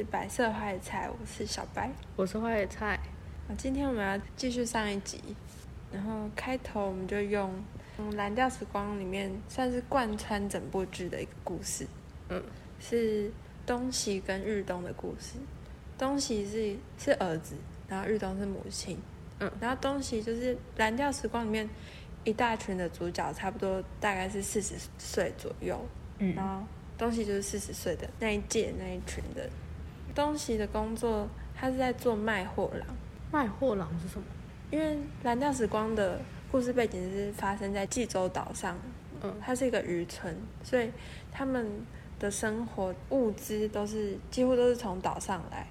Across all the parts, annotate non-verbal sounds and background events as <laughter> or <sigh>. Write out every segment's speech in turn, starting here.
是白色花野菜，我是小白。我是花野菜。啊，今天我们要继续上一集，然后开头我们就用《蓝调时光》里面算是贯穿整部剧的一个故事，嗯，是东西跟日东的故事。东西是是儿子，然后日东是母亲，嗯，然后东西就是《蓝调时光》里面一大群的主角，差不多大概是四十岁左右，嗯然后东西就是四十岁的那一届那一群人。东西的工作，他是在做卖货郎。卖货郎是什么？因为《蓝调时光》的故事背景是发生在济州岛上，嗯它是一个渔村，所以他们的生活物资都是几乎都是从岛上来。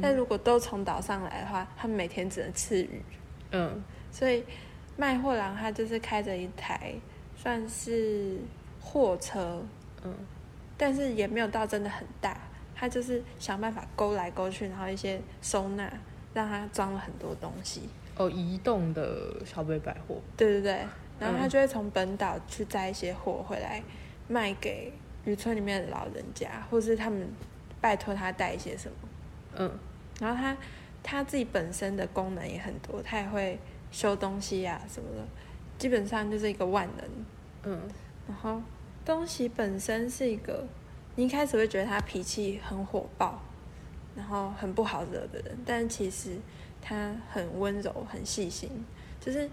但如果都从岛上来的话，他们每天只能吃鱼，嗯所以卖货郎他就是开着一台算是货车，嗯但是也没有到真的很大，他就是想办法勾来勾去，然后一些收纳，让他装了很多东西。哦，移动的小北百货。对对对，然后他嗯就会从本岛去摘一些货回来卖给渔村里面的老人家，或是他们拜托他带一些什么。嗯然后他他自己本身的功能也很多，他也会修东西啊什么的，基本上就是一个万能。嗯然后东西本身是一个，你一开始会觉得他脾气很火爆，然后很不好惹的人，但其实他很温柔、很细心，就是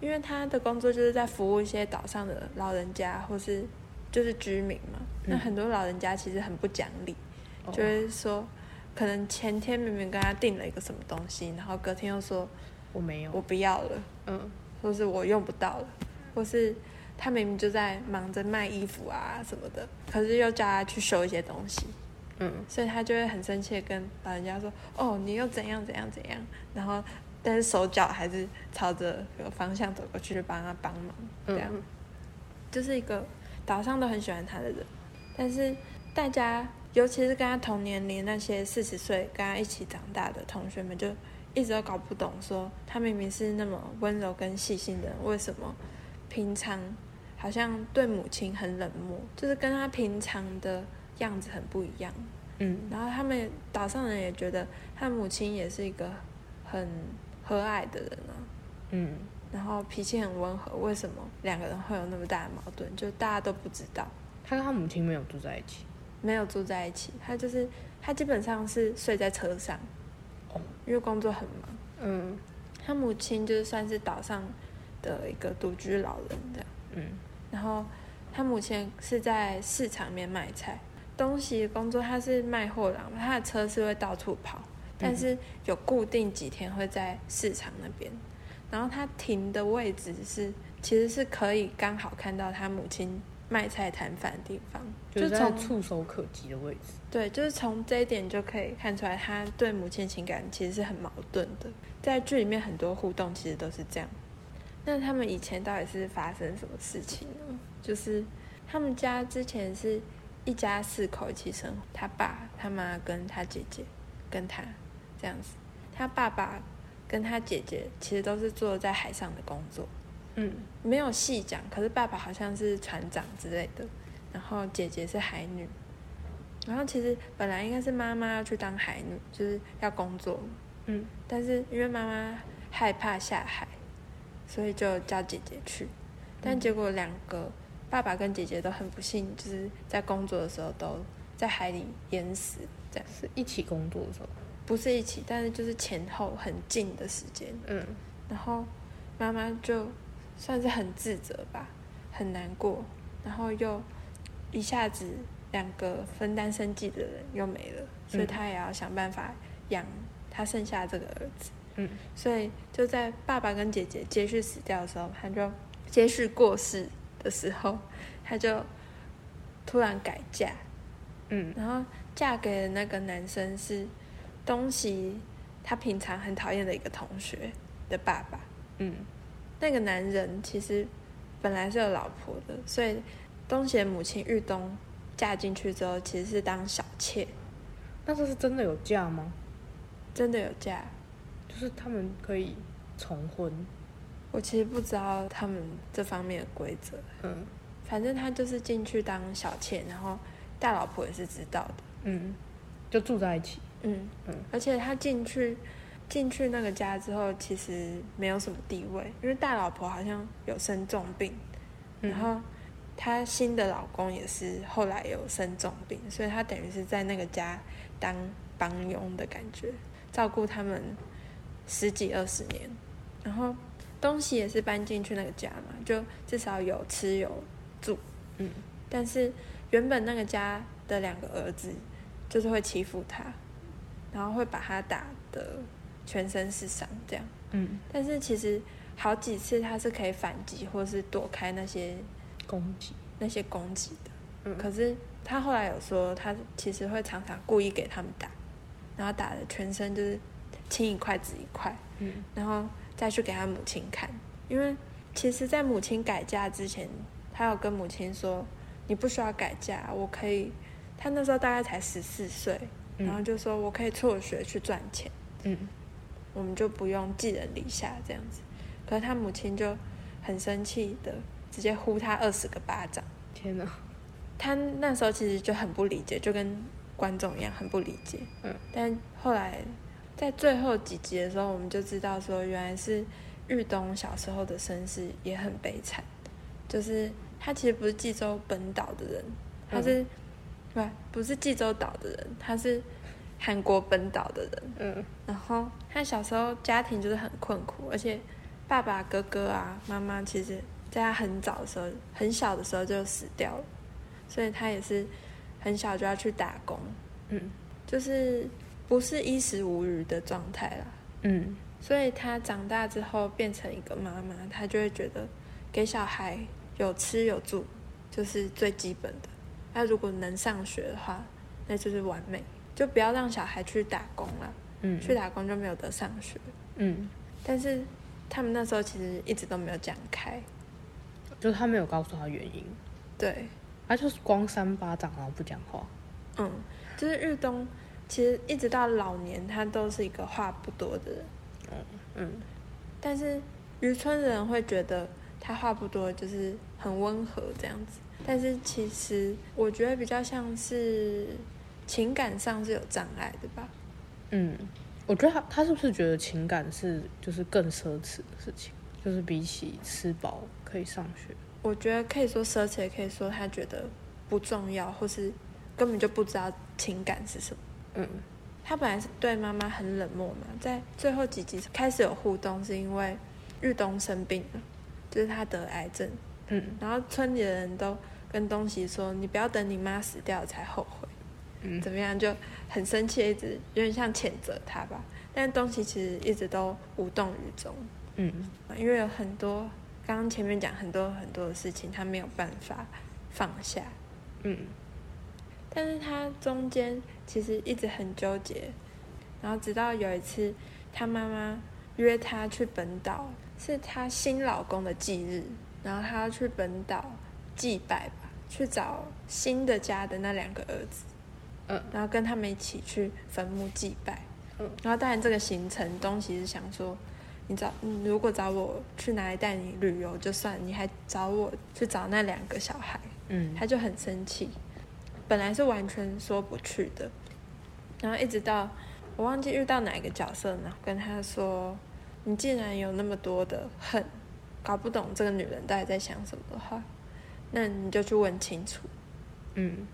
因为他的工作就是在服务一些岛上的老人家或是就是居民嘛。那嗯很多老人家其实很不讲理，哦就会说，可能前天明明跟他订了一个什么东西，然后隔天又说我没有。我不要了。嗯或是我用不到了，或是他明明就在忙着卖衣服啊什么的，可是又叫他去修一些东西，嗯所以他就会很生气的跟老人家说：“哦，你又怎样怎样怎样。”然后但是手脚还是朝着有方向走过去，就帮他帮忙，这样、嗯就是一个岛上都很喜欢他的人，但是大家尤其是跟他同年龄那些四十岁跟他一起长大的同学们，就一直都搞不懂，说他明明是那么温柔跟细心的人，为什么平常好像对母亲很冷漠，就是跟他平常的样子很不一样。嗯然后他们岛上人也觉得他母亲也是一个很和蔼的人啊，嗯然后脾气很温和，为什么两个人会有那么大的矛盾？就大家都不知道，他跟他母亲没有住在一起。没有住在一起，他就是他基本上是睡在车上，哦因为工作很忙。嗯他母亲就是算是岛上的一个独居老人这样，嗯然后他母亲是在市场里面卖菜，东西工作他是卖货郎，他的车是会到处跑，但是有固定几天会在市场那边，然后他停的位置是其实是可以刚好看到他母亲卖菜摊贩的地方，就是在从触手可及的位置。对，就是从这一点就可以看出来，他对母亲情感其实是很矛盾的。在剧里面很多互动其实都是这样。那他们以前到底是发生什么事情呢？就是他们家之前是一家四口一起生活，他爸、他妈跟他姐姐跟他这样子。他爸爸跟他姐姐其实都是做在海上的工作，嗯。没有细讲，可是爸爸好像是船长之类的，然后姐姐是海女，然后其实本来应该是妈妈要去当海女，就是要工作，嗯。但是因为妈妈害怕下海，所以就叫姐姐去，但结果两个爸爸跟姐姐都很不幸，就是在工作的时候都在海里淹死，这样。是一起工作的时候。不是一起，但是就是前后很近的时间，嗯。然后妈妈就算是很自责吧，很难过，然后又一下子两个分担生计的人又没了，所以嗯。她也要想办法养他剩下这个儿子，嗯所以就在爸爸跟姐姐接续死掉的时候，他就接续过世的时候，他就突然改嫁，嗯然后嫁给的那个男生是东西他平常很讨厌的一个同学的爸爸。嗯那个男人其实本来是有老婆的，所以东西的母亲玉东嫁进去之后，其实是当小妾，那这是真的有嫁吗？真的有嫁。就是他们可以重婚。我其实不知道他们这方面的规则，嗯反正他就是进去当小妾，然后大老婆也是知道的。嗯就住在一起。嗯嗯而且他进去进去那个家之后，其实没有什么地位，因为大老婆好像有生重病，嗯然后她新的老公也是后来有生重病，所以她等于是在那个家当帮佣的感觉，照顾他们十几二十年，然后东西也是搬进去那个家嘛，就至少有吃有住，嗯，但是原本那个家的两个儿子就是会欺负他，然后会把他打的全身是伤这样。嗯，但是其实好几次他是可以反击或是躲开那些攻击。那些攻击的。嗯可是他后来有说，他其实会常常故意给他们打，然后打的全身就是青一块紫一块，嗯然后再去给他母亲看。因为其实，在母亲改嫁之前，他有跟母亲说：“你不需要改嫁，我可以。”他那时候大概才十四岁，嗯然后就说：“我可以辍学去赚钱。”嗯我们就不用寄人篱下这样子。可是他母亲就很生气的，直接呼他二十个巴掌。天哪。他那时候其实就很不理解，就跟观众一样很不理解。嗯。但后来在最后几集的时候，我们就知道说，原来是玉东小时候的身世也很悲惨，就是他其实不是济州本岛的人，他是、不不是济州岛的人，他是韩国本岛的人。嗯。然后他小时候家庭就是很困苦，而且爸爸、哥哥啊、妈妈，其实在他很早的时候、很小的时候就死掉了，所以他也是很小就要去打工，嗯。就是不是衣食无余的状态啦。嗯所以他长大之后变成一个妈妈，他就会觉得给小孩有吃有住就是最基本的。那如果能上学的话，那就是完美，就不要让小孩去打工了。嗯，去打工就没有得上学。嗯，但是他们那时候其实一直都没有讲开，就是他没有告诉他原因，对，他就是光扇巴掌然后不讲话。嗯，就是日东其实一直到老年，他都是一个话不多的人，嗯但是渔村人会觉得他话不多，就是很温和这样子。但是其实我觉得比较像是情感上是有障碍的吧。嗯，我觉得他他是不是觉得情感是就是更奢侈的事情，就是比起吃饱可以上学。我觉得可以说奢侈，也可以说他觉得不重要，或是根本就不知道情感是什么。嗯。他本来是对妈妈很冷漠嘛，在最后几集开始有互动，是因为日东生病了，就是他得癌症，嗯。然后村里的人都跟东西说：“你不要等你妈死掉才后悔。”嗯。怎么样就很生气，一直有点像谴责他吧。但东西其实一直都无动于衷，嗯。因为有很多刚刚前面讲很多很多的事情，他没有办法放下。嗯。但是他中间其实一直很纠结，然后直到有一次，他妈妈约他去本岛，是他新老公的忌日，然后他要去本岛祭拜吧，去找新的家的那两个儿子，嗯，然后跟他们一起去坟墓祭拜，嗯，然后当然这个行程东西是想说。你找你如果找我去哪里带你旅游就算，你还找我去找那两个小孩，嗯。他就很生气，本来是完全说不去的，然后一直到我忘记遇到哪一个角色呢，跟他说：“你既然有那么多的恨，搞不懂这个女人到底在想什么的话，那你就去问清楚。嗯”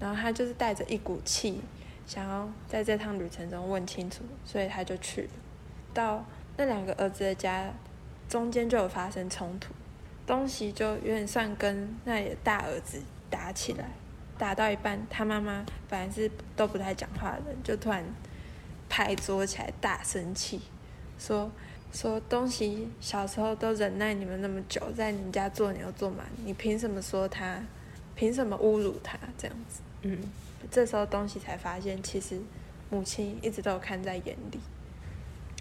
然后他就是带着一股气，想要在这趟旅程中问清楚，所以他就去了。到那两个儿子的家，中间就有发生冲突，东西就有点算跟那里的大儿子打起来，打到一半，他妈妈本来是都不太讲话的人，就突然拍桌起来大生气，说说东西小时候都忍耐你们那么久，在你们家做牛做马，你凭什么说他？凭什么侮辱他这样子？嗯这时候东西才发现，其实母亲一直都有看在眼里。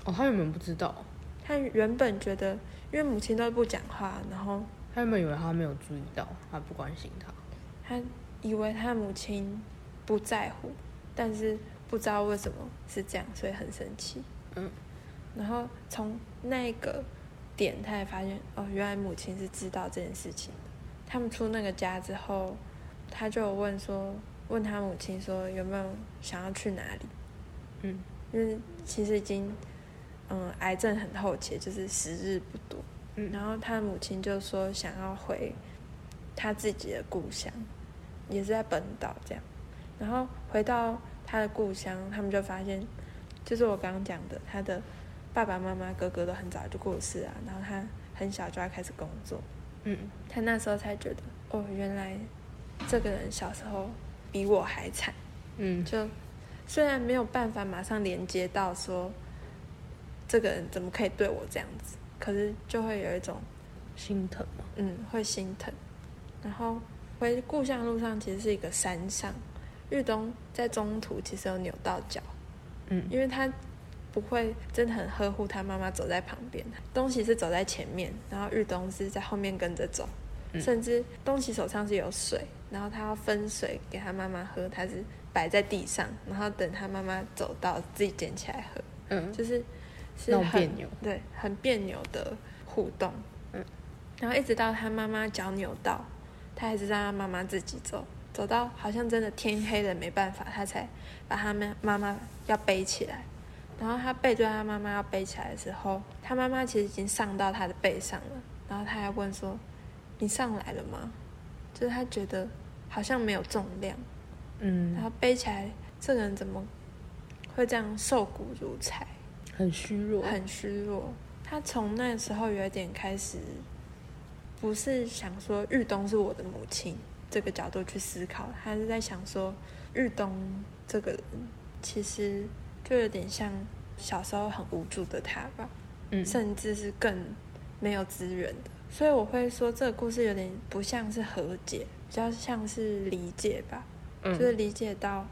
哦，他原本不知道，他原本觉得，因为母亲都不讲话，然后他原本以为他没有注意到，他不关心他。他以为他母亲不在乎，但是不知道为什么是这样，所以很生气。嗯，然后从那个点，他也发现哦，原来母亲是知道这件事情的。他们出那个家之后，他就问说：“问他母亲说有没有想要去哪里，嗯，因为其实已经嗯癌症很后期，就是时日不多，嗯。然后他母亲就说想要回他自己的故乡，也是在本岛这样，然后回到他的故乡，他们就发现，就是我刚刚讲的，他的爸爸妈妈、哥哥都很早就过世啊，然后他很小就要开始工作，嗯。他那时候才觉得，哦，原来这个人小时候比我还惨。嗯。就虽然没有办法马上连接到说这个人怎么可以对我这样子，可是就会有一种心疼嘛，嗯会心疼。然后回故乡的路上其实是一个山上，日东在中途其实有扭到脚，嗯。因为他不会真的很呵护他妈妈走在旁边，东西是走在前面，然后日东是在后面跟着走，嗯。甚至东西手上是有水，然后他要分水给他妈妈喝，他是摆在地上，然后等他妈妈走到自己捡起来喝，嗯，就是是很别扭对，很别扭的互动，嗯，然后一直到他妈妈脚扭到，他还是让他妈妈自己走，走到好像真的天黑了没办法，他才把他们妈妈要背起来。然后他背对他妈妈要背起来的时候，他妈妈其实已经上到他的背上了。然后他还问说：“你上来了吗？”就是他觉得好像没有重量，嗯然后背起来，这个人怎么会这样瘦骨如柴，很虚弱，很虚弱？他从那时候有点开始，不是想说日东是我的母亲这个角度去思考，他是在想说日东这个人其实就有点像小时候很无助的他吧，嗯甚至是更没有资源的。所以我会说这个故事有点不像是和解，比较像是理解吧，嗯就是理解到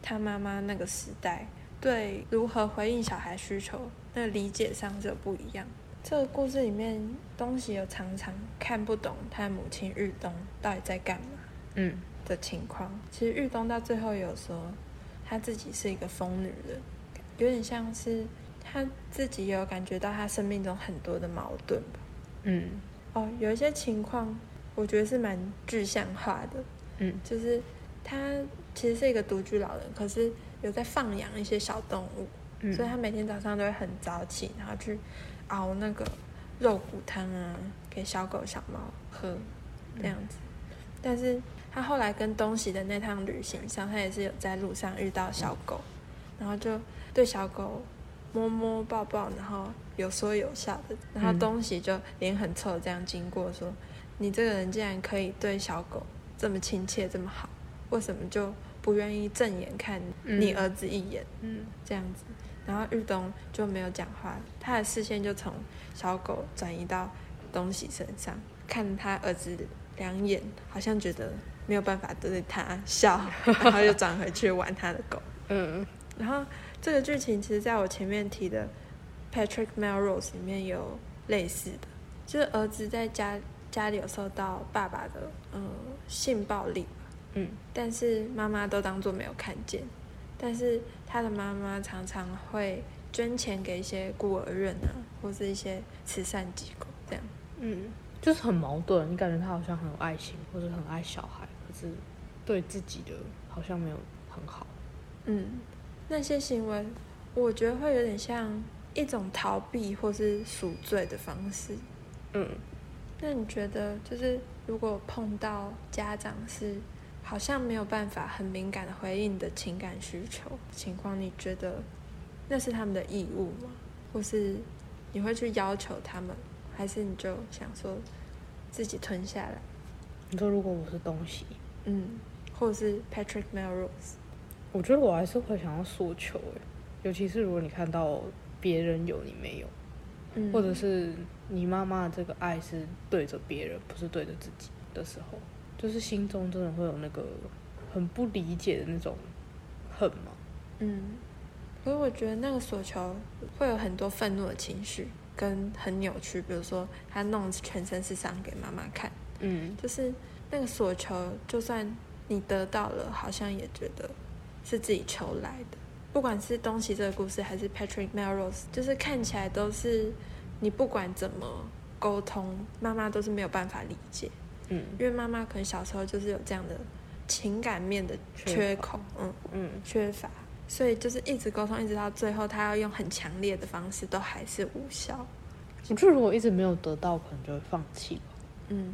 他妈妈那个时代对如何回应小孩需求，那个理解上是有不一样。这个故事里面，东西有常常看不懂他的母亲玉东到底在干嘛嗯。的情况。其实玉东到最后有说，他自己是一个疯女人，有点像是他自己有感觉到他生命中很多的矛盾吧。嗯。哦，有一些情况我觉得是蛮具象化的，嗯。就是他其实是一个独居老人，可是有在放养一些小动物，嗯，所以他每天早上都会很早起，然后去熬那个肉骨汤啊，给小狗小猫喝这样子。但是他后来跟东西的那趟旅行上，他也是有在路上遇到小狗，然后就对小狗摸摸抱抱，然后有说有笑的。然后嗯东西就脸很臭这样经过说：“你这个人竟然可以对小狗这么亲切这么好，为什么就不愿意正眼看你嗯儿子一眼？”嗯这样子，然后玉东就没有讲话，他的视线就从小狗转移到东西身上，看他儿子两眼，好像觉得没有办法对他笑，<laughs> 然后又转回去玩他的狗。嗯然后这个剧情其实在我前面提的 Patrick Melrose 里面有类似的，就是儿子在家家里有受到爸爸的嗯性暴力，嗯但是妈妈都当做没有看见，但是他的妈妈常常会捐钱给一些孤儿院啊，或是一些慈善机构这样。嗯，就是很矛盾。你感觉他好像很有爱心，或者很爱小孩，可是对自己的好像没有很好。嗯，那些行为，我觉得会有点像一种逃避或是赎罪的方式。嗯那你觉得，就是如果碰到家长是好像没有办法很敏感的回应你的情感需求情况，你觉得那是他们的义务吗？或是你会去要求他们，还是你就想说自己吞下来？你说如果我是东西，嗯，或者是 Patrick Melrose，我觉得我还是会想要诉求诶，尤其是如果你看到别人有你没有，嗯，或者是你妈妈这个爱是对着别人，不是对着自己的时候，就是心中真的会有那个很不理解的那种恨嘛。嗯，可是我觉得那个所求会有很多愤怒的情绪，跟很扭曲，比如说他弄全身是伤给妈妈看。嗯就是那个所求，就算你得到了，好像也觉得是自己求来的。不管是东西这个故事，还是 Patrick Melrose，就是看起来都是你不管怎么沟通，妈妈都是没有办法理解，嗯。因为妈妈可能小时候就是有这样的情感面的缺口，嗯，嗯，缺乏，所以就是一直沟通，一直到最后，他要用很强烈的方式，都还是无效。我觉得如果一直没有得到，可能就会放弃吧。嗯，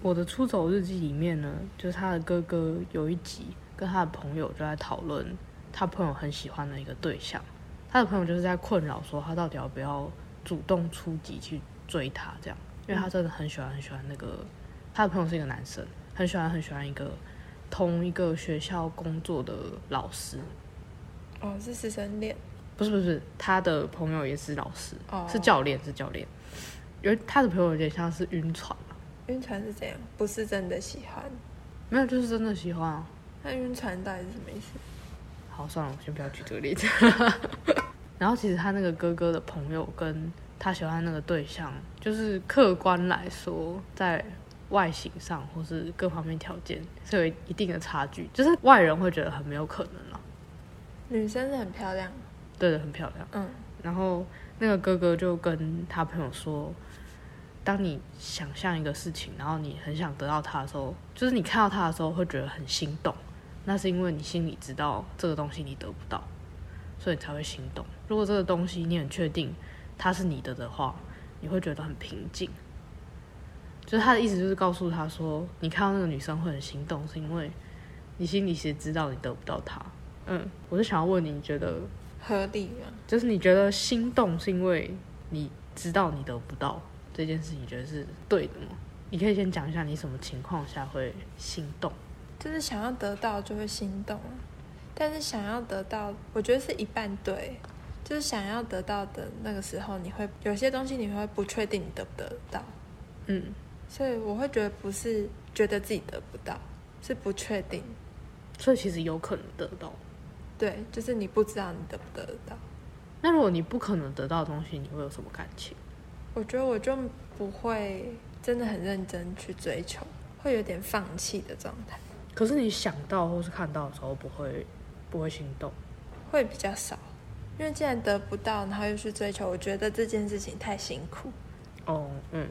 我的出走日记里面呢，就是他的哥哥有一集跟他的朋友就在讨论他朋友很喜欢的一个对象，他的朋友就是在困扰说他到底要不要主动出击去追他这样，因为他真的很喜欢很喜欢那个他的朋友是一个男生，很喜欢很喜欢一个同一个学校工作的老师，哦，是师生恋，不是不是，他的朋友也是老师，哦是教练是教练，因为他的朋友有点像是晕船啊晕船是怎样？不是真的喜欢，没有就是真的喜欢啊。那晕船到底是什么意思？<laughs> 好，算了，我先不要举这个例子。<laughs> 然后其实他那个哥哥的朋友跟他喜欢那个对象，就是客观来说，在外形上或是各方面条件是有一定的差距，就是外人会觉得很没有可能了。女生是很漂亮，对的，很漂亮。嗯，然后那个哥哥就跟他朋友说，当你想象一个事情，然后你很想得到它的时候，就是你看到它的时候会觉得很心动，那是因为你心里知道这个东西你得不到，所以你才会心动。如果这个东西你很确定它是你的的话，你会觉得很平静。就是他的意思，就是告诉他说，你看到那个女生会很心动，是因为你心里其实知道你得不到她。嗯，我是想要问你，你觉得合理吗？就是你觉得心动是因为你知道你得不到这件事，你觉得是对的吗？你可以先讲一下你什么情况下会心动。就是想要得到就会心动啊，但是想要得到，我觉得是一半对，就是想要得到的那个时候，你会有些东西你会不确定你得不得到，嗯，所以我会觉得不是觉得自己得不到，是不确定，所以其实有可能得到。对，就是你不知道你得不得得到。那如果你不可能得到的东西，你会有什么感情？我觉得我就不会真的很认真去追求，会有点放弃的状态，可是你想到或是看到的时候，不会不会心动。会比较少。因为既然得不到，然后又去追求，我觉得这件事情太辛苦。哦，嗯，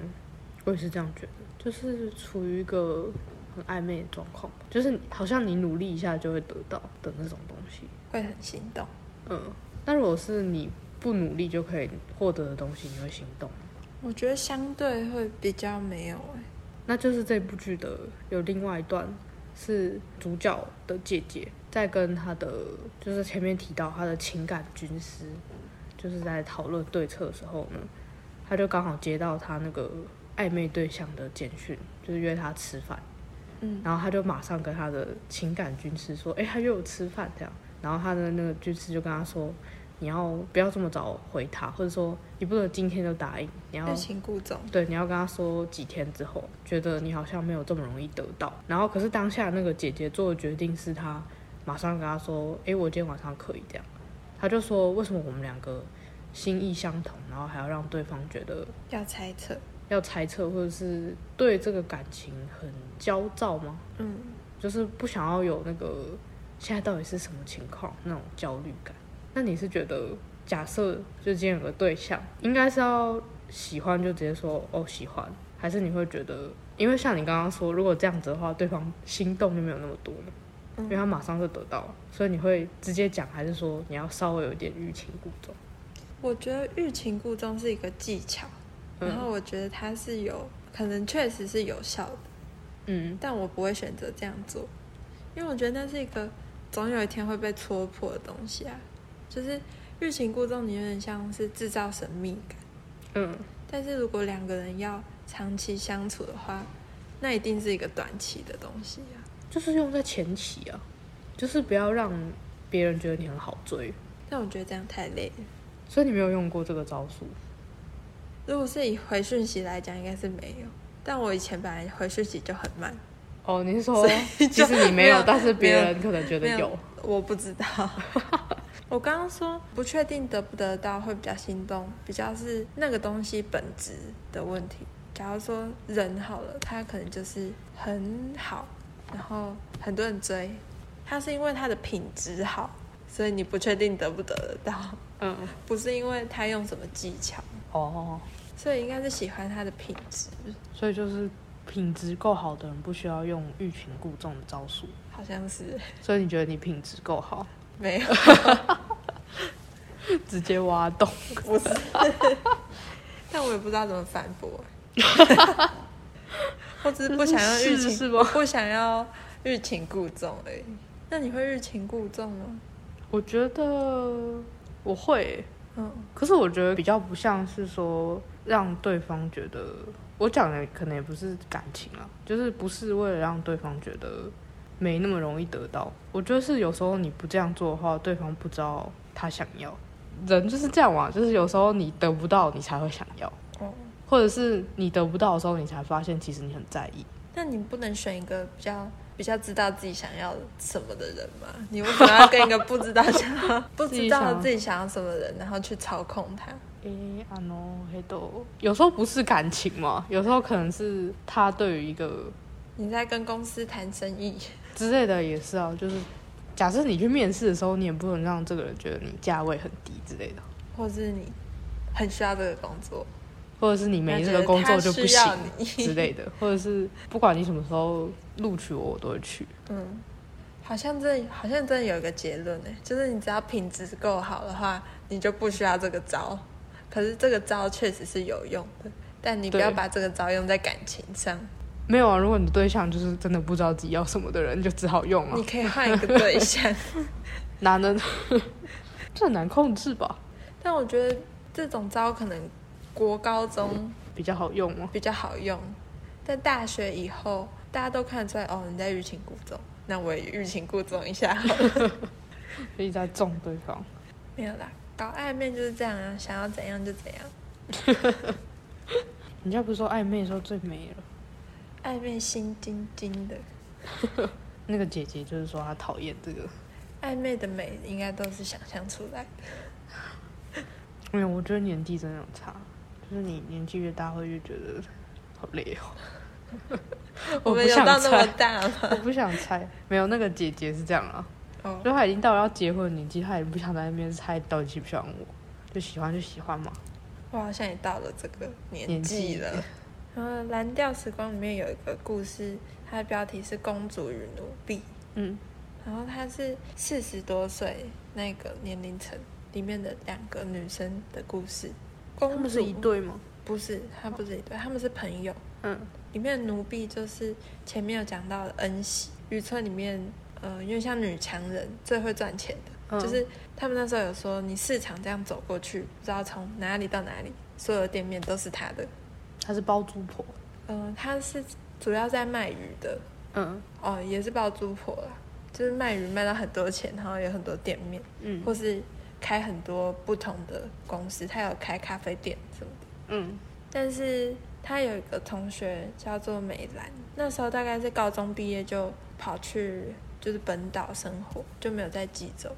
我也是这样觉得，就是处于一个很暧昧的状况，就是好像你努力一下就会得到的那种东西。会很心动。嗯，那如果是你不努力就可以获得的东西，你会心动吗？我觉得相对会比较没有哎、那就是这部剧的有另外一段是主角的姐姐在跟他的，就是前面提到他的情感军师，就是在讨论对策的时候呢，他就刚好接到他那个暧昧对象的简讯，就是约他吃饭，嗯，然后他就马上跟他的情感军师说，哎、他约我吃饭这样，然后他的那个军师就跟他说。你要不要这么早回他，或者说你不能今天就答应，你要欲擒故纵。对，你要跟他说几天之后，觉得你好像没有这么容易得到。然后，可是当下那个姐姐做的决定是她马上跟他说：“诶，我今天晚上可以这样。”他就说：“为什么我们两个心意相同，然后还要让对方觉得要猜测，要猜测，或者是对这个感情很焦躁吗？嗯，就是不想要有那个现在到底是什么情况那种焦虑感。那你是觉得，假设就今天有个对象，应该是要喜欢就直接说哦喜欢，还是你会觉得，因为像你刚刚说，如果这样子的话，对方心动就没有那么多了，嗯因为他马上就得到了，所以你会直接讲，还是说你要稍微有一点欲擒故纵？我觉得欲擒故纵是一个技巧，然后嗯我觉得它是有可能确实是有效的，嗯但我不会选择这样做，因为我觉得那是一个总有一天会被戳破的东西啊。就是欲擒故纵，你有点像是制造神秘感，嗯但是如果两个人要长期相处的话，那一定是一个短期的东西啊。就是用在前期啊，就是不要让别人觉得你很好追，但我觉得这样太累了。所以你没有用过这个招数。如果是以回讯息来讲，应该是没有。但我以前本来回讯息就很慢，哦，你是说就其实你没有，没有但是别人可能觉得有有。我不知道。<laughs> 我刚刚说不确定得不得到会比较心动，比较是那个东西本质的问题。假如说人好了，他可能就是很好，然后很多人追，他是因为他的品质好，所以你不确定得不得得到，嗯，不是因为他用什么技巧，哦，所以应该是喜欢他的品质。所以就是品质够好的人不需要用欲擒故纵的招数，好像是。所以你觉得你品质够好，没有，<laughs> 直接挖洞。不是，<laughs> 但我也不知道怎么反驳。<laughs> 我只是不想要欲擒，是是吗不想要欲擒故纵而已。那你会欲擒故纵吗？我觉得我会欸、嗯，可是我觉得比较不像是说让对方觉得，我讲的可能也不是感情啊，就是不是为了让对方觉得没那么容易得到。我觉得是有时候你不这样做的话，对方不知道他想要。人就是这样嘛，就是有时候你得不到，你才会想要，哦，或者是你得不到的时候，你才发现其实你很在意。那你不能选一个比较比较知道自己想要什么的人吗？你为什么要跟一个不知道想要 <laughs> 不知道自己想要什么的人，然后去操控他？诶，啊 no，黑豆有时候不是感情嘛，有时候可能是他对于一个你在跟公司谈生意，之类的也是啊，就是假设你去面试的时候，你也不能让这个人觉得你价位很低之类的，或是你很需要这个工作，或者是你没这个工作就不需行要你之类的，<laughs> 或者是不管你什么时候录取我，我都会去。嗯，好像这好像真的有一个结论呢，就是你只要品质够好的话，你就不需要这个招。可是这个招确实是有用的，但你不要把这个招用在感情上。没有啊，如果你的对象就是真的不知道自己要什么的人，你就只好用啊你。可以换一个对象，<laughs> 男的？<laughs> 这很难控制吧？但我觉得这种招可能国高中比较好用吗？比较好用，但大学以后大家都看得出来哦，你在欲擒故纵，那我也欲擒故纵一下好了。<laughs> 一直在中对方。没有啦，搞暧昧就是这样啊，想要怎样就怎样。<laughs> 人家不是说暧昧的时候最美了？暧昧心惊惊的，<laughs> 那个姐姐就是说她讨厌这个。暧昧的美应该都是想象出来的。没有，我觉得年纪真的有差，就是你年纪越大会越觉得好累哦。<laughs> 我们有到那么猜，大 <laughs> 我？不想猜。没有，那个姐姐是这样啊，哦，就她已经到了要结婚的年纪，她也不想在那边猜到底喜不喜欢我，就喜欢就喜欢嘛。我好像也到了这个年纪了。然后《蓝调时光》里面有一个故事，它的标题是《公主与奴婢》。嗯，然后她是四十多岁那个年龄层里面的两个女生的故事。公主他们是一对吗？不是，他不是一对，他们是朋友。嗯里面的奴婢就是前面有讲到的恩喜，渔村里面，呃，因为像女强人最会赚钱的，嗯就是他们那时候有说，你市场这样走过去，不知道从哪里到哪里，所有的店面都是他的。他是包租婆。嗯、他是主要在卖鱼的，嗯哦，也是包租婆啦，就是卖鱼卖到很多钱，然后有很多店面，嗯或是开很多不同的公司，他有开咖啡店什么的。嗯但是他有一个同学叫做美兰，那时候大概是高中毕业就跑去就是本岛生活，就没有在济州。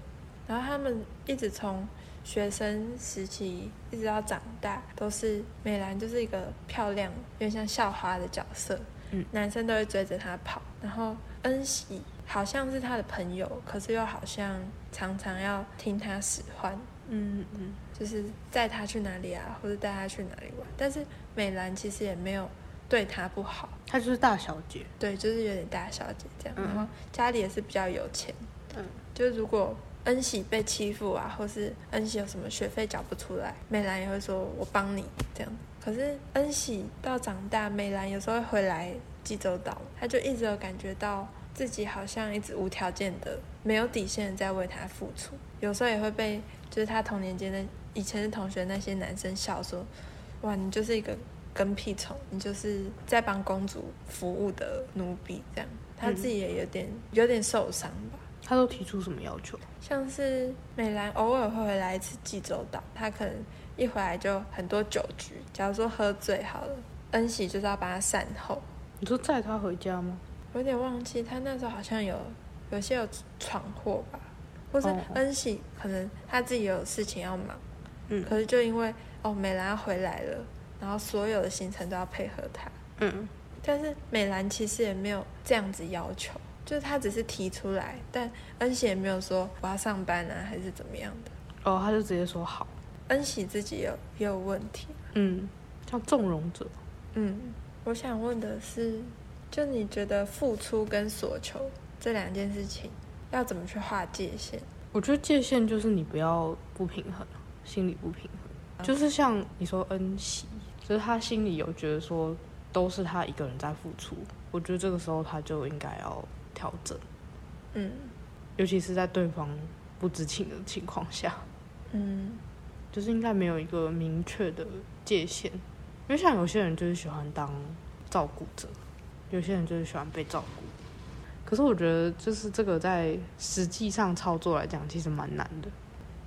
然后他们一直从学生时期一直到长大，都是美兰就是一个漂亮，有点像校花的角色，嗯男生都会追着她跑。然后恩喜好像是他的朋友，可是又好像常常要听他使唤，嗯嗯就是带他去哪里啊，或者带他去哪里玩。但是美兰其实也没有对他不好，她就是大小姐。对，就是有点大小姐这样。嗯然后家里也是比较有钱，嗯，就是如果恩喜被欺负啊，或是恩喜有什么学费缴不出来，美兰也会说我帮你这样。可是恩喜到长大，美兰有时候会回来济州岛，她就一直有感觉到自己好像一直无条件的、没有底线的在为他付出，有时候也会被就是他同年间的以前的同学那些男生笑说，哇，你就是一个跟屁虫，你就是在帮公主服务的奴婢这样。他自己也有点、有点受伤吧。他都提出什么要求？像是美兰偶尔会回来一次济州岛，他可能一回来就很多酒局。假如说喝醉好了，恩喜就是要帮他善后。你说载他回家吗？我有点忘记他那时候好像有有些有闯祸吧，或是哦恩喜可能他自己有事情要忙，嗯可是就因为哦美兰要回来了，然后所有的行程都要配合他，嗯但是美兰其实也没有这样子要求，就是他只是提出来，但恩喜也没有说我要上班啊还是怎么样的，哦，他就直接说好。恩喜自己有也有问题，嗯，叫纵容者。嗯，我想问的是，就你觉得付出跟所求这两件事情，要怎么去划界限？我觉得界限就是你不要不平衡，心理不平衡，就是像你说恩喜，就是他心里有觉得说都是他一个人在付出，我觉得这个时候他就应该要调整，嗯。尤其是在对方不知情的情况下，嗯。就是应该没有一个明确的界限，因为像有些人就是喜欢当照顾者，有些人就是喜欢被照顾。可是我觉得，就是这个在实际上操作来讲，其实蛮难的。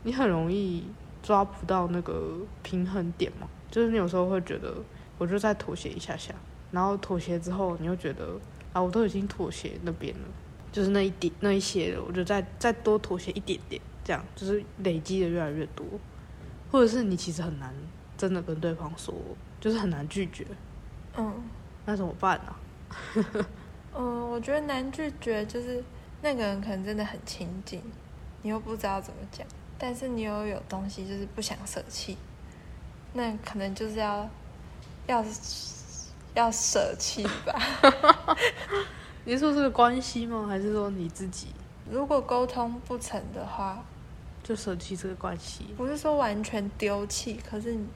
你很容易抓不到那个平衡点嘛，就是你有时候会觉得，我就再妥协一下下，然后妥协之后，你又觉得啊，我都已经妥协那边了，就是那一点那一些了，我就再再多妥协一点点，这样就是累积的越来越多。或者是你其实很难真的跟对方说，就是很难拒绝，嗯那怎么办呢、嗯，<laughs> 我觉得难拒绝就是那个人可能真的很亲近，你又不知道怎么讲，但是你又有东西就是不想舍弃，那可能就是要要要舍弃吧。<laughs> <laughs> 你说这个关系吗？还是说你自己如果沟通不成的话，就舍弃这个关系？不是说完全丢弃，可是你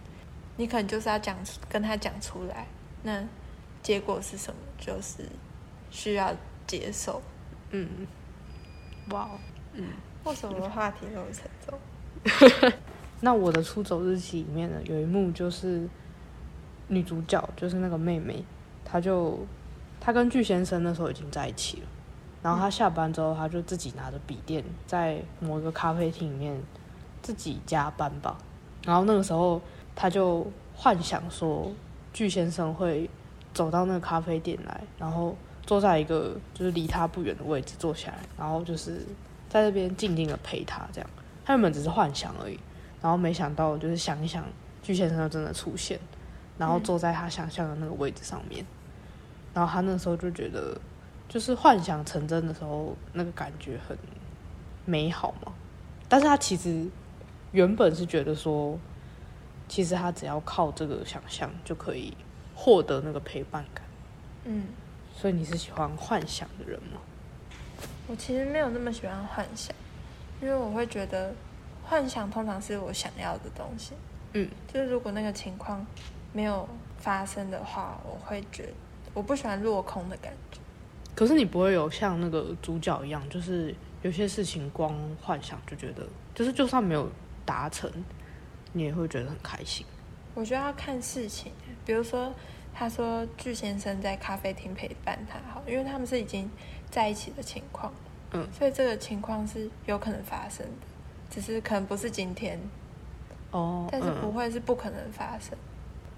你可能就是要讲跟他讲出来，那结果是什么，就是需要接受。嗯，哇哦，为什么话题那么沉重？<laughs> 那我的出走日记里面呢，有一幕就是女主角，就是那个妹妹，她就她跟巨先生那时候已经在一起了，然后她下班之后，她就自己拿着笔电在某一个咖啡厅里面自己加班吧，然后那个时候她就幻想说巨先生会走到那个咖啡店来，然后坐在一个就是离他不远的位置坐下来，然后就是在那边静静的陪他这样。他原本只是幻想而已，然后没想到就是想一想，巨先生就真的出现，然后坐在他想象的那个位置上面，然后他那时候就觉得，就是幻想成真的时候，那个感觉很美好嘛。但是他其实原本是觉得说，其实他只要靠这个想象就可以获得那个陪伴感。嗯，所以你是喜欢幻想的人吗？我其实没有那么喜欢幻想，因为我会觉得幻想通常是我想要的东西。嗯，就是如果那个情况没有发生的话，我会觉得我不喜欢落空的感觉。可是你不会有像那个主角一样，就是有些事情光幻想就觉得，就是就算没有达成，你也会觉得很开心。我觉得要看事情，比如说他说巨先生在咖啡厅陪伴他，好，因为他们是已经在一起的情况，嗯，所以这个情况是有可能发生的，只是可能不是今天，哦，但是不嗯。会是不可能发生。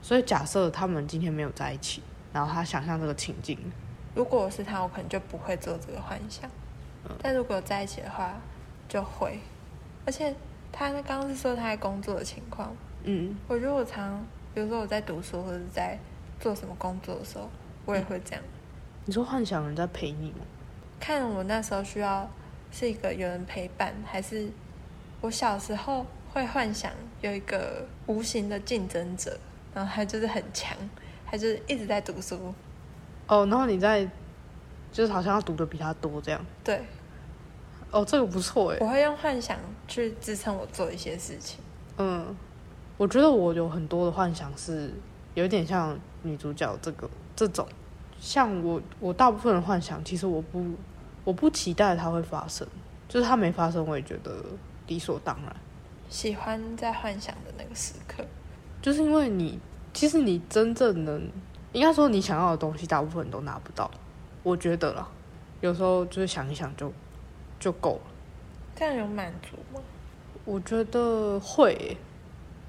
所以假设他们今天没有在一起，然后他想象这个情境，如果我是他，我可能就不会做这个幻想，但如果在一起的话，就会。而且他刚刚是说他在工作的情况，嗯，我觉得我常，比如说我在读书或者在做什么工作的时候，我也会这样。你说幻想人在陪你吗？看我那时候需要是一个有人陪伴，还是我小时候会幻想有一个无形的竞争者，然后他就是很强，他就是一直在读书。哦，然后你在，就是好像要读的比他多这样。对，哦，这个不错哎我。会用幻想去支撑我做一些事情。嗯，我觉得我有很多的幻想是有点像女主角这个这种，像我我大部分的幻想，其实我不我不期待它会发生，就是它没发生，我也觉得理所当然。喜欢在幻想的那个时刻，就是因为你其实你真正能，应该说你想要的东西，大部分都拿不到，我觉得啦，有时候就是想一想就就够了。这样有满足吗？我觉得会耶，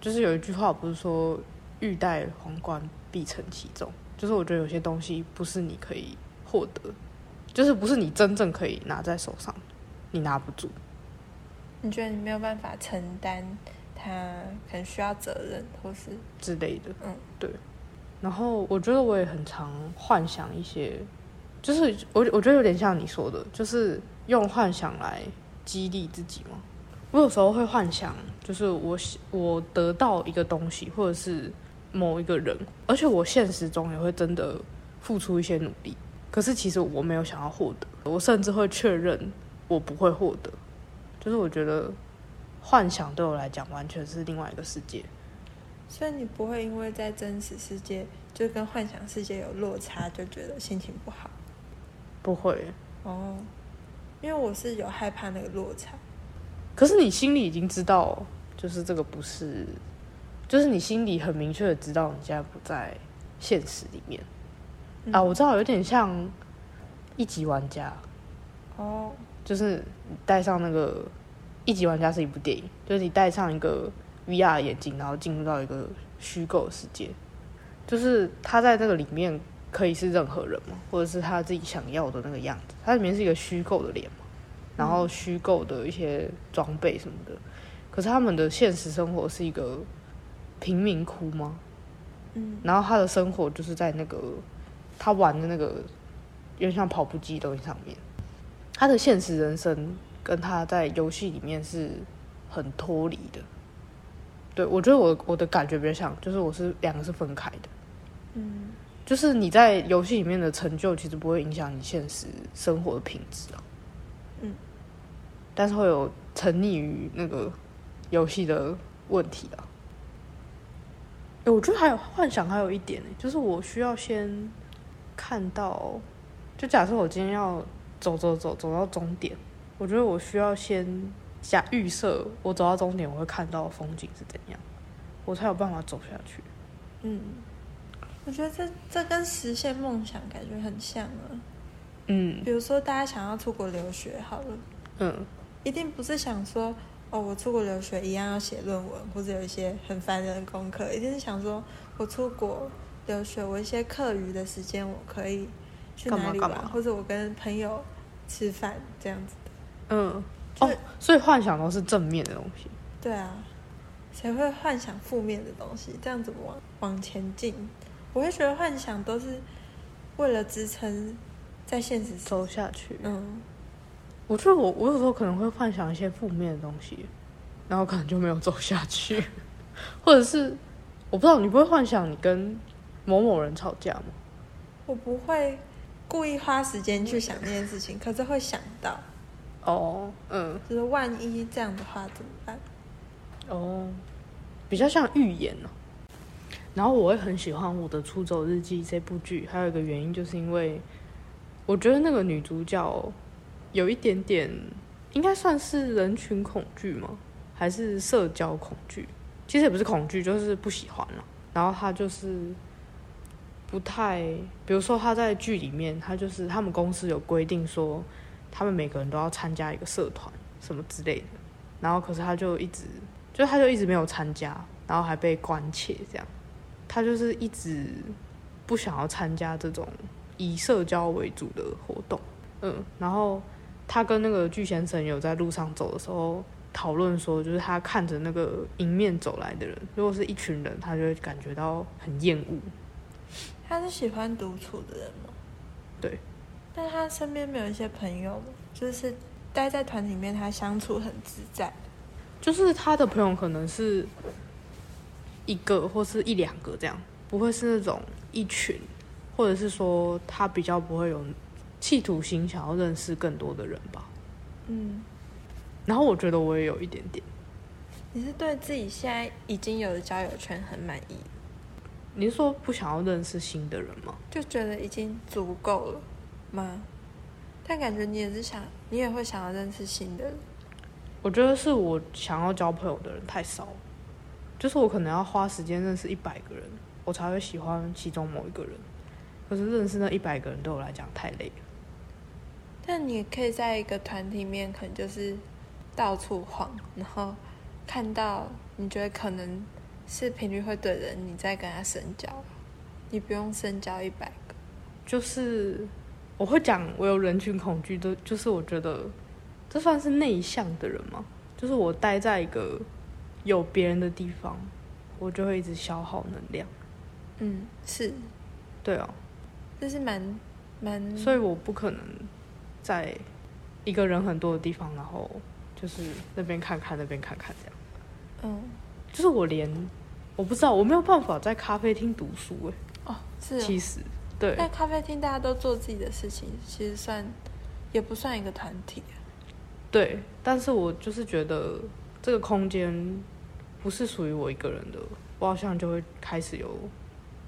就是有一句话不是说“欲戴皇冠，必承其重”，就是我觉得有些东西不是你可以获得，就是不是你真正可以拿在手上，你拿不住。你觉得你没有办法承担他可能需要责任，或是之类的，嗯，对。然后我觉得我也很常幻想一些，就是我我觉得有点像你说的，就是用幻想来激励自己嘛。我有时候会幻想，就是我我得到一个东西，或者是某一个人，而且我现实中也会真的付出一些努力，可是其实我没有想要获得，我甚至会确认我不会获得，就是我觉得幻想对我来讲完全是另外一个世界。所以你不会因为在真实世界就跟幻想世界有落差，就觉得心情不好不会，哦。因为我是有害怕那个落差，可是你心里已经知道，就是这个不是，就是你心里很明确的知道你现在不在现实里面、啊。嗯我知道有点像一级玩家，哦，就是你戴上那个一级玩家是一部电影，就是你戴上一个 VR 眼镜，然后进入到一个虚构的世界，就是他在这个里面可以是任何人嘛，或者是他自己想要的那个样子，它里面是一个虚构的脸嘛，然后虚构的一些装备什么的，可是他们的现实生活是一个贫民窟吗？嗯然后他的生活就是在那个他玩的那个有点像跑步机的东西上面。他的现实人生跟他在游戏里面是很脱离的。对我觉得我我的感觉比较像，就是我是两个是分开的。嗯就是你在游戏里面的成就，其实不会影响你现实生活的品质啊。嗯，但是会有沉溺于那个游戏的问题啊。欸我觉得还有幻想，还有一点呢、就是我需要先看到，就假设我今天要走走走走到终点，我觉得我需要先假预设，我走到终点我会看到风景是怎样，我才有办法走下去。嗯，我觉得这这跟实现梦想感觉很像啊。嗯比如说，大家想要出国留学，好了，嗯一定不是想说，哦，我出国留学一样要写论文，或者有一些很烦人的功课，一定是想说，我出国留学，我一些课余的时间我可以去哪里玩，干嘛或者我跟朋友吃饭这样子。嗯，哦，所以幻想都是正面的东西。对啊，谁会幻想负面的东西？这样怎么往往前进？我会觉得幻想都是为了支撑在现实。走下去。嗯，我觉得我我有时候可能会幻想一些负面的东西，然后可能就没有走下去，或者是我不知道你不会幻想你跟某某人吵架吗？我不会故意花时间去想那件事情，可是会想到，哦，嗯，就是万一这样的话怎么办？哦，比较像预言呢、然后我会很喜欢《我的出走日记》这部剧，还有一个原因就是因为我觉得那个女主角有一点点，应该算是人群恐惧吗？还是社交恐惧？其实也不是恐惧，就是不喜欢了。然后他就是不太，比如说他在剧里面，他就是他们公司有规定说，他们每个人都要参加一个社团什么之类的。然后可是他就一直，就他就一直没有参加，然后还被关切这样。他就是一直不想要参加这种以社交为主的活动。嗯，然后她跟那个巨先生有在路上走的时候讨论说，就是他看着那个迎面走来的人，如果是一群人，他就会感觉到很厌恶。他是喜欢独处的人吗？对。但他身边没有一些朋友吗？就是待在团里面，他相处很自在。就是他的朋友可能是一个或是一两个这样，不会是那种一群，或者是说他比较不会有企图心想要认识更多的人吧。嗯，然后我觉得我也有一点点，你是对自己现在已经有的交友圈很满意，你是说不想要认识新的人吗？就觉得已经足够了吗？但感觉你也是想，你也会想要认识新的人。我觉得是我想要交朋友的人太少了，就是我可能要花时间认识一百个人，我才会喜欢其中某一个人。可是认识那一百个人对我来讲太累了。但你可以在一个团体里面，可能就是到处晃，然后看到你觉得可能是频率会对的人，你再跟他深交。你不用深交一百个。就是我会讲我有人群恐惧的，就是我觉得这算是内向的人吗？就是我待在一个有别人的地方，我就会一直消耗能量。嗯，是，对哦，这是蛮蛮，所以我不可能在一个人很多的地方，然后就是那边看看那边看看这样。嗯就是我连我不知道，我没有办法在咖啡厅读书哎、哦，是哦其实对在咖啡厅大家都做自己的事情，其实算也不算一个团体啊。对，但是我就是觉得这个空间不是属于我一个人的，我好像就会开始有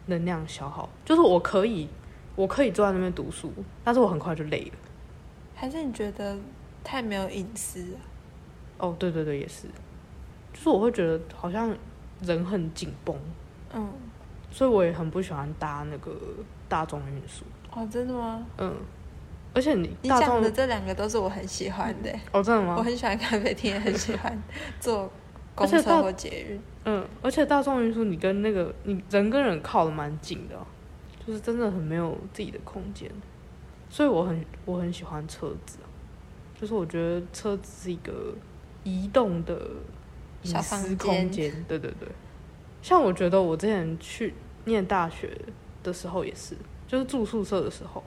能量消耗。就是我可以，我可以坐在那边读书，但是我很快就累了。还是你觉得太没有隐私啊？哦，对对对，也是，就是我会觉得好像人很紧绷，嗯，所以我也很不喜欢搭那个大众运输。哦，真的吗？嗯，而且你你讲的这两个都是我很喜欢的欸、哦，真的吗？我很喜欢咖啡厅，也很喜欢 <laughs> 坐公车或捷运。嗯，而且大众运输你跟那个你人跟人靠的蛮近的啊、就是真的很没有自己的空间，所以我很我很喜欢车子啊，就是我觉得车子是一个移动的隐私空间，对对对。像我觉得我之前去念大学的时候也是，就是住宿舍的时候，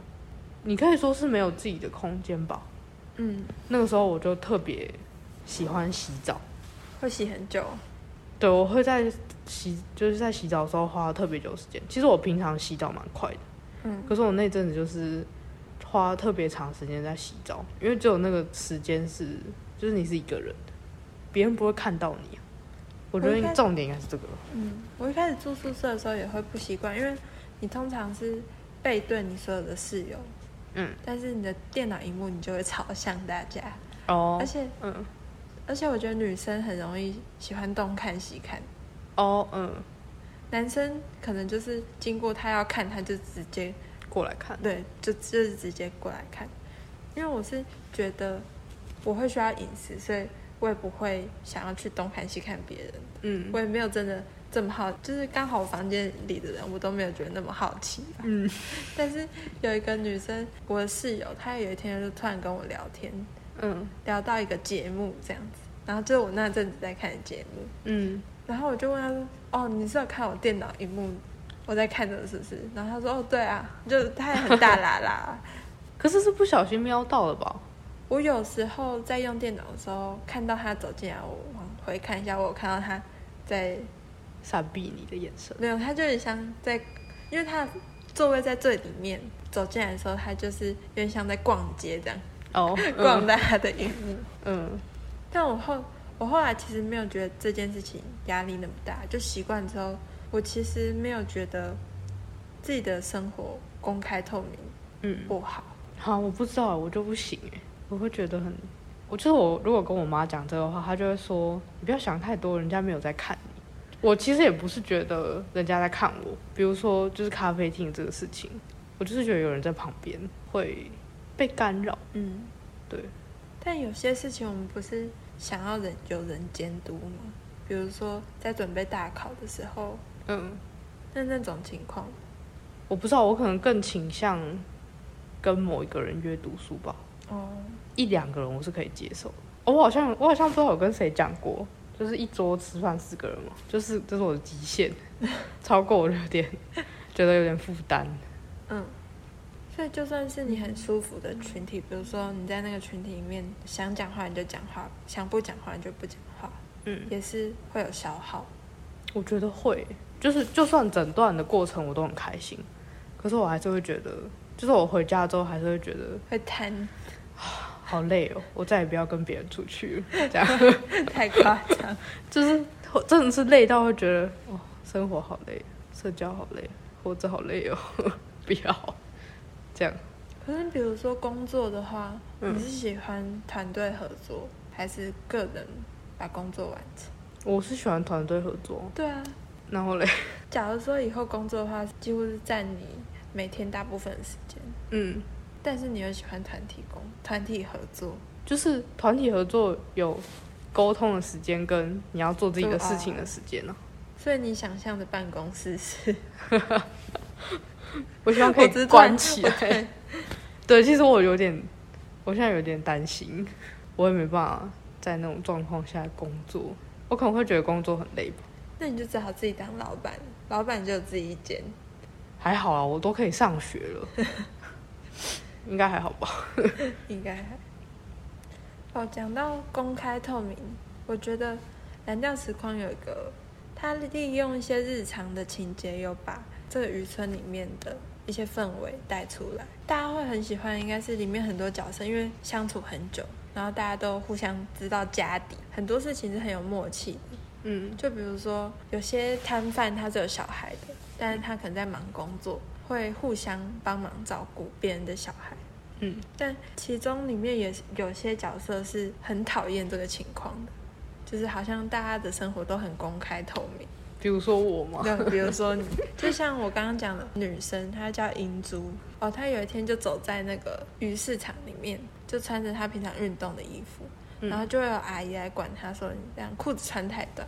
你可以说是没有自己的空间吧。嗯，那个时候我就特别喜欢洗澡。会洗很久。对，我会在洗，就是在洗澡的时候花特别久时间。其实我平常洗澡蛮快的，嗯，可是我那阵子就是花特别长时间在洗澡，因为只有那个时间是，就是你是一个人的，别人不会看到你啊。我觉得重点应该是这个。嗯，我一开始住宿舍的时候也会不习惯，因为你通常是背对你所有的室友，嗯，但是你的电脑荧幕你就会朝向大家，哦而，且嗯，而且我觉得女生很容易喜欢东看西看，哦，嗯，男生可能就是经过他要看他就直接过来看。对，就就是直接过来看，因为我是觉得我会需要隐私，所以我也不会想要去东看西看别人，嗯。我也没有真的这么好，就是刚好我房间里的人我都没有觉得那么好奇吧。嗯。<laughs> 但是有一个女生，我的室友，她有一天就突然跟我聊天，嗯。聊到一个节目这样子，然后就是我那阵子在看的节目，嗯，然后我就问她说：“哦，你是要看我电脑荧幕我在看着，是不是？”然后他说：“哦，对啊，就是她也很大啦啦。<laughs> 可是是不小心瞄到了吧？”我有时候在用电脑的时候，看到他走进来，我往回看一下，我有看到他在闪避你的眼神。没有，他就很像在，因为他的座位在最里面，走进来的时候，他就是有点像在逛街这样。哦，<laughs> 逛大家的荧幕。嗯但我后我后来其实没有觉得这件事情压力那么大，就习惯之后，我其实没有觉得自己的生活公开透明嗯，不好。好，我不知道，我就不行哎，我会觉得很，我就是我如果跟我妈讲这个话，她就会说你不要想太多，人家没有在看你。我其实也不是觉得人家在看我，比如说就是咖啡厅这个事情，我就是觉得有人在旁边会被干扰。嗯，对，但有些事情我们不是想要人有人监督吗？比如说在准备大考的时候，嗯，那那种情况，我不知道，我可能更倾向跟某一个人约读书吧，哦，一两个人我是可以接受的。哦我好像我好像不知道有跟谁讲过，就是一桌吃饭四个人嘛，就是这是我的极限，<laughs> 超过有点觉得有点负担。嗯。所以就算是你很舒服的群体，比如说你在那个群体里面想讲话你就讲话，想不讲话你就不讲话，嗯，也是会有消耗。我觉得会，就是就算整段的过程我都很开心，可是我还是会觉得，就是我回家之后还是会觉得会贪，好累哦，我再也不要跟别人出去了，这样 <laughs> 太夸张。<laughs> 就是真的是累到会觉得哦，生活好累，社交好累，活着好累哦，<laughs> 不要这样。可是比如说工作的话，嗯你是喜欢团队合作，还是个人把工作完成？我是喜欢团队合作，对啊，然后嘞，<laughs> 假如说以后工作的话，几乎是占你每天大部分的时间，嗯，但是你又喜欢团体工、团体合作，就是团体合作有沟通的时间，跟你要做自己的事情的时间呢、所以你想象的办公室是 <laughs> 我希望可以关起来。对对，其实我有点，我现在有点担心，我也没办法在那种状况下工作，我可能会觉得工作很累吧。那你就只好自己当老板，老板就有自己一间。还好啊，我都可以上学了，<laughs> 应该还好吧？<laughs> 应该还。哦，讲到公开透明，我觉得蓝调时光有一个他利用一些日常的情节，有把这个渔村里面的一些氛围带出来。大家会很喜欢，应该是里面很多角色，因为相处很久，然后大家都互相知道家底，很多事情是很有默契的。嗯就比如说，有些摊贩他是有小孩的，但是他可能在忙工作，会互相帮忙照顾别人的小孩。嗯。但其中里面也有些角色是很讨厌这个情况的，就是好像大家的生活都很公开透明。比如说我嘛，就比如说你，就像我刚刚讲的女生，她叫银珠。哦，她有一天就走在那个鱼市场里面，就穿着她平常运动的衣服，嗯。然后就会有阿姨来管他说你这样裤子穿太短，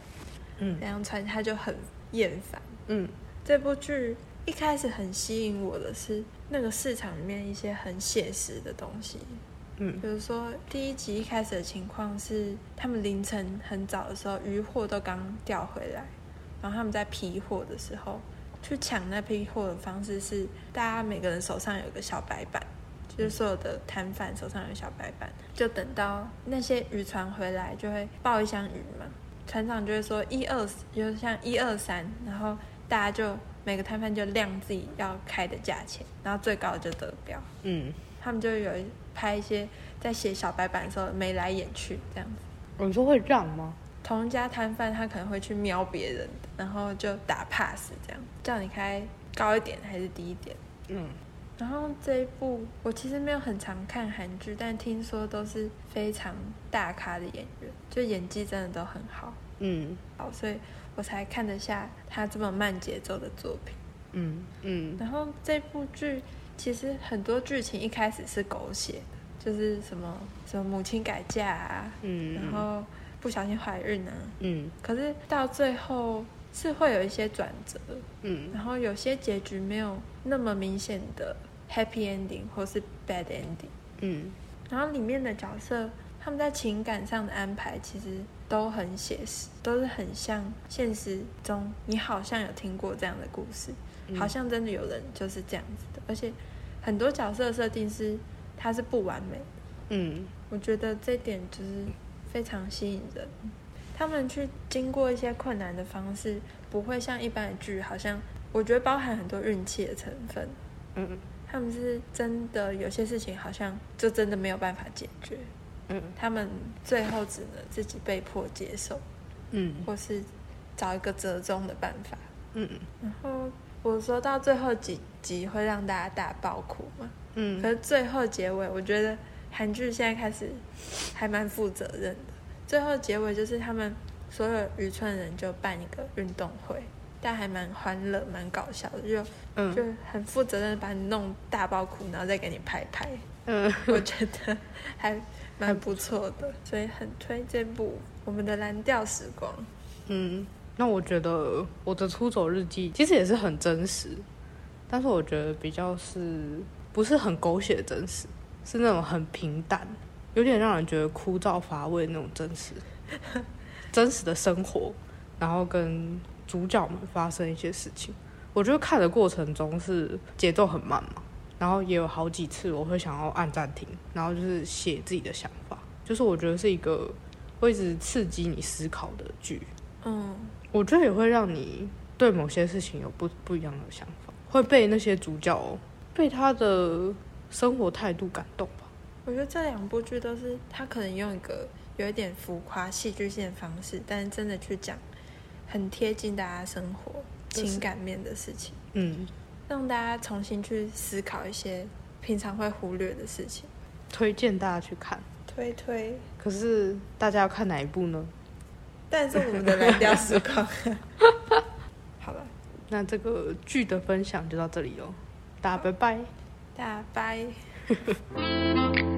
嗯。这样穿他就很厌烦。嗯。这部剧一开始很吸引我的是那个市场里面一些很写实的东西，嗯。比如说第一集一开始的情况是，他们凌晨很早的时候，渔货都刚调回来，然后他们在批货的时候，去抢那批货的方式是，大家每个人手上有一个小白板，就是所有的摊贩手上有小白板，就等到那些渔船回来，就会抱一箱鱼嘛，船长就会说一二，就是像一二三，然后大家就每个摊贩就亮自己要开的价钱，然后最高的就得标。嗯，他们就有一拍一些在写小白板的时候眉来眼去这样子。哦你说会让吗？同一家摊贩他可能会去瞄别人的，然后就打 pass 这样，叫你开高一点还是低一点。嗯然后这一部我其实没有很常看韩剧，但听说都是非常大咖的演员，就演技真的都很好，嗯。好，所以我才看得下他这么慢节奏的作品。嗯嗯。然后这部剧其实很多剧情一开始是狗血的，就是什么什么母亲改嫁啊，嗯，然后不小心怀孕啊，嗯。可是到最后是会有一些转折，嗯。然后有些结局没有那么明显的 happy ending 或是 bad ending，嗯然后里面的角色他们在情感上的安排其实都很写实，都是很像现实中你好像有听过这样的故事，嗯好像真的有人就是这样子的，而且很多角色的设定是它是不完美的。嗯我觉得这点就是非常吸引人。他们去经过一些困难的方式，不会像一般的剧，好像我觉得包含很多运气的成分。嗯他们是真的有些事情好像就真的没有办法解决，嗯。他们最后只能自己被迫接受，嗯。或是找一个折中的办法。嗯。然后我说到最后几集会让大家大爆哭嘛，嗯。可是最后结尾，我觉得韩剧现在开始还蛮负责任的。最后结尾就是他们所有渔村人就办一个运动会，但还蛮欢乐、蛮搞笑的，就嗯就很负责任把你弄大爆哭，然后再给你拍拍，嗯 <laughs> 我觉得还蛮不错的，所以很推这部《我们的蓝调时光》。嗯，那我觉得我的出走日记其实也是很真实，但是我觉得比较是不是很狗血的真实，是那种很平淡，有点让人觉得枯燥乏味的那种真实，<laughs> 真实的生活，然后跟主角们发生一些事情。我觉得看的过程中是节奏很慢嘛，然后也有好几次我会想要按暂停，然后就是写自己的想法，就是我觉得是一个会一直刺激你思考的剧。嗯，我觉得也会让你对某些事情有不不一样的想法，会被那些主角被他的生活态度感动吧。我觉得这两部剧都是他可能用一个有一点浮夸、戏剧性的方式，但是真的去讲很贴近大家生活、就是情感面的事情，嗯，让大家重新去思考一些平常会忽略的事情。推荐大家去看。推推，可是大家要看哪一部呢？但是我们的蓝调时光，<laughs> 好了，那这个剧的分享就到这里哦，大家拜拜。大家拜。<laughs>